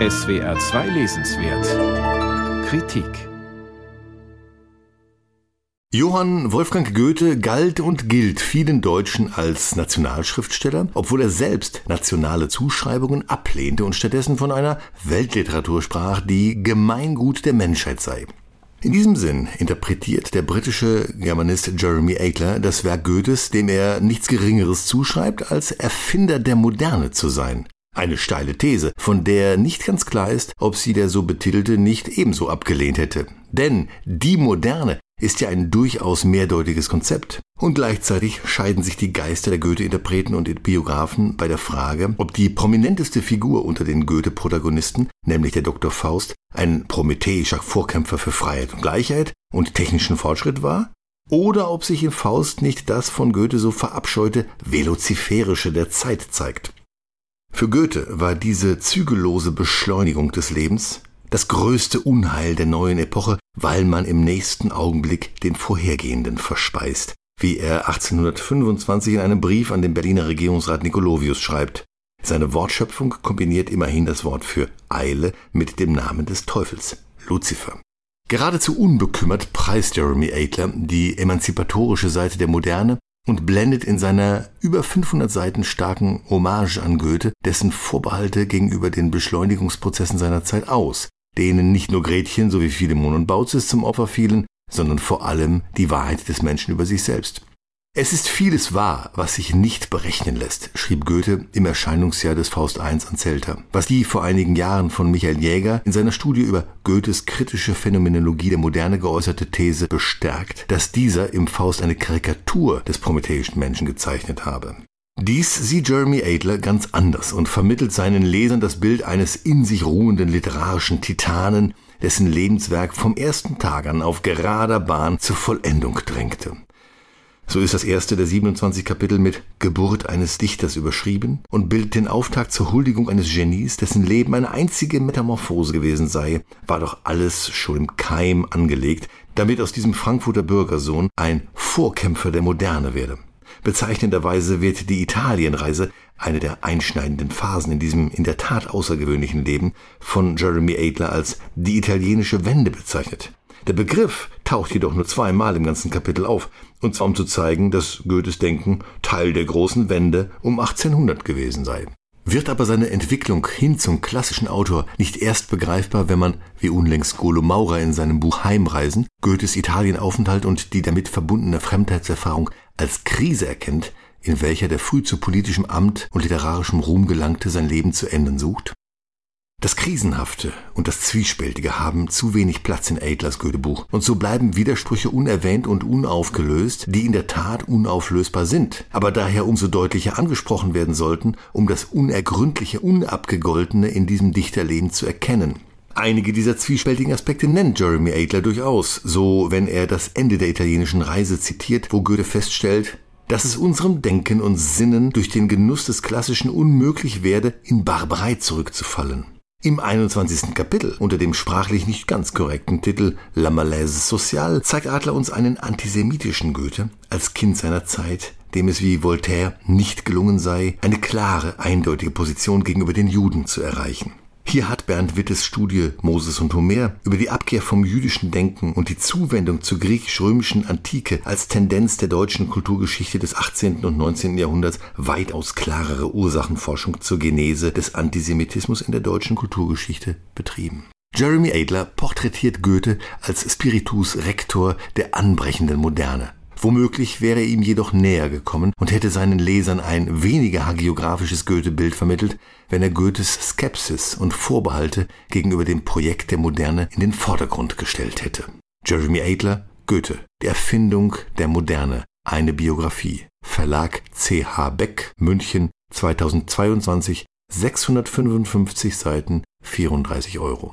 SWR 2 Lesenswert Kritik Johann Wolfgang Goethe galt und gilt vielen Deutschen als Nationalschriftsteller, obwohl er selbst nationale Zuschreibungen ablehnte und stattdessen von einer Weltliteratur sprach, die Gemeingut der Menschheit sei. In diesem Sinn interpretiert der britische Germanist Jeremy Adler das Werk Goethes, dem er nichts Geringeres zuschreibt, als Erfinder der Moderne zu sein. Eine steile These, von der nicht ganz klar ist, ob sie der so betitelte nicht ebenso abgelehnt hätte. Denn die Moderne ist ja ein durchaus mehrdeutiges Konzept. Und gleichzeitig scheiden sich die Geister der Goethe-Interpreten und Biografen bei der Frage, ob die prominenteste Figur unter den Goethe-Protagonisten, nämlich der Dr. Faust, ein prometheischer Vorkämpfer für Freiheit und Gleichheit und technischen Fortschritt war, oder ob sich in Faust nicht das von Goethe so verabscheute Veloziferische der Zeit zeigt. Für Goethe war diese zügellose Beschleunigung des Lebens das größte Unheil der neuen Epoche, weil man im nächsten Augenblick den vorhergehenden verspeist, wie er 1825 in einem Brief an den Berliner Regierungsrat Nikolovius schreibt. Seine Wortschöpfung kombiniert immerhin das Wort für Eile mit dem Namen des Teufels, Luzifer. Geradezu unbekümmert preist Jeremy Adler die emanzipatorische Seite der Moderne und blendet in seiner über 500 Seiten starken Hommage an Goethe dessen Vorbehalte gegenüber den Beschleunigungsprozessen seiner Zeit aus, denen nicht nur Gretchen sowie Philemon und Baucis zum Opfer fielen, sondern vor allem die Wahrheit des Menschen über sich selbst. Es ist vieles wahr, was sich nicht berechnen lässt, schrieb Goethe im Erscheinungsjahr des Faust I an Zelter, was die vor einigen Jahren von Michael Jäger in seiner Studie über Goethes kritische Phänomenologie der Moderne geäußerte These bestärkt, dass dieser im Faust eine Karikatur des prometheischen Menschen gezeichnet habe. Dies sieht Jeremy Adler ganz anders und vermittelt seinen Lesern das Bild eines in sich ruhenden literarischen Titanen, dessen Lebenswerk vom ersten Tag an auf gerader Bahn zur Vollendung drängte. So ist das erste der 27 Kapitel mit Geburt eines Dichters überschrieben und bildet den Auftakt zur Huldigung eines Genies, dessen Leben eine einzige Metamorphose gewesen sei, war doch alles schon im Keim angelegt, damit aus diesem Frankfurter Bürgersohn ein Vorkämpfer der Moderne werde. Bezeichnenderweise wird die Italienreise, eine der einschneidenden Phasen in diesem in der Tat außergewöhnlichen Leben, von Jeremy Adler als die italienische Wende bezeichnet. Der Begriff taucht jedoch nur zweimal im ganzen Kapitel auf, und zwar um zu zeigen, dass Goethes Denken Teil der großen Wende um 1800 gewesen sei. Wird aber seine Entwicklung hin zum klassischen Autor nicht erst begreifbar, wenn man, wie unlängst Golo Maurer in seinem Buch Heimreisen, Goethes Italienaufenthalt und die damit verbundene Fremdheitserfahrung als Krise erkennt, in welcher der früh zu politischem Amt und literarischem Ruhm gelangte sein Leben zu enden sucht? Das Krisenhafte und das Zwiespältige haben zu wenig Platz in Adlers Goethebuch und so bleiben Widersprüche unerwähnt und unaufgelöst, die in der Tat unauflösbar sind, aber daher umso deutlicher angesprochen werden sollten, um das Unergründliche, Unabgegoltene in diesem Dichterleben zu erkennen. Einige dieser zwiespältigen Aspekte nennt Jeremy Adler durchaus, so wenn er das Ende der italienischen Reise zitiert, wo Goethe feststellt, dass es unserem Denken und Sinnen durch den Genuss des Klassischen unmöglich werde, in Barbarei zurückzufallen. Im 21. Kapitel unter dem sprachlich nicht ganz korrekten Titel La Malaise Sociale zeigt Adler uns einen antisemitischen Goethe als Kind seiner Zeit, dem es wie Voltaire nicht gelungen sei, eine klare, eindeutige Position gegenüber den Juden zu erreichen. Hier hat Bernd Wittes Studie Moses und Homer über die Abkehr vom jüdischen Denken und die Zuwendung zur griechisch-römischen Antike als Tendenz der deutschen Kulturgeschichte des 18. und 19. Jahrhunderts weitaus klarere Ursachenforschung zur Genese des Antisemitismus in der deutschen Kulturgeschichte betrieben. Jeremy Adler porträtiert Goethe als Spiritus Rector der anbrechenden Moderne. Womöglich wäre er ihm jedoch näher gekommen und hätte seinen Lesern ein weniger hagiografisches Goethe-Bild vermittelt, wenn er Goethes Skepsis und Vorbehalte gegenüber dem Projekt der Moderne in den Vordergrund gestellt hätte. Jeremy Adler, Goethe, die Erfindung der Moderne, eine Biografie. Verlag CH Beck, München, 2022, 655 Seiten, 34 Euro.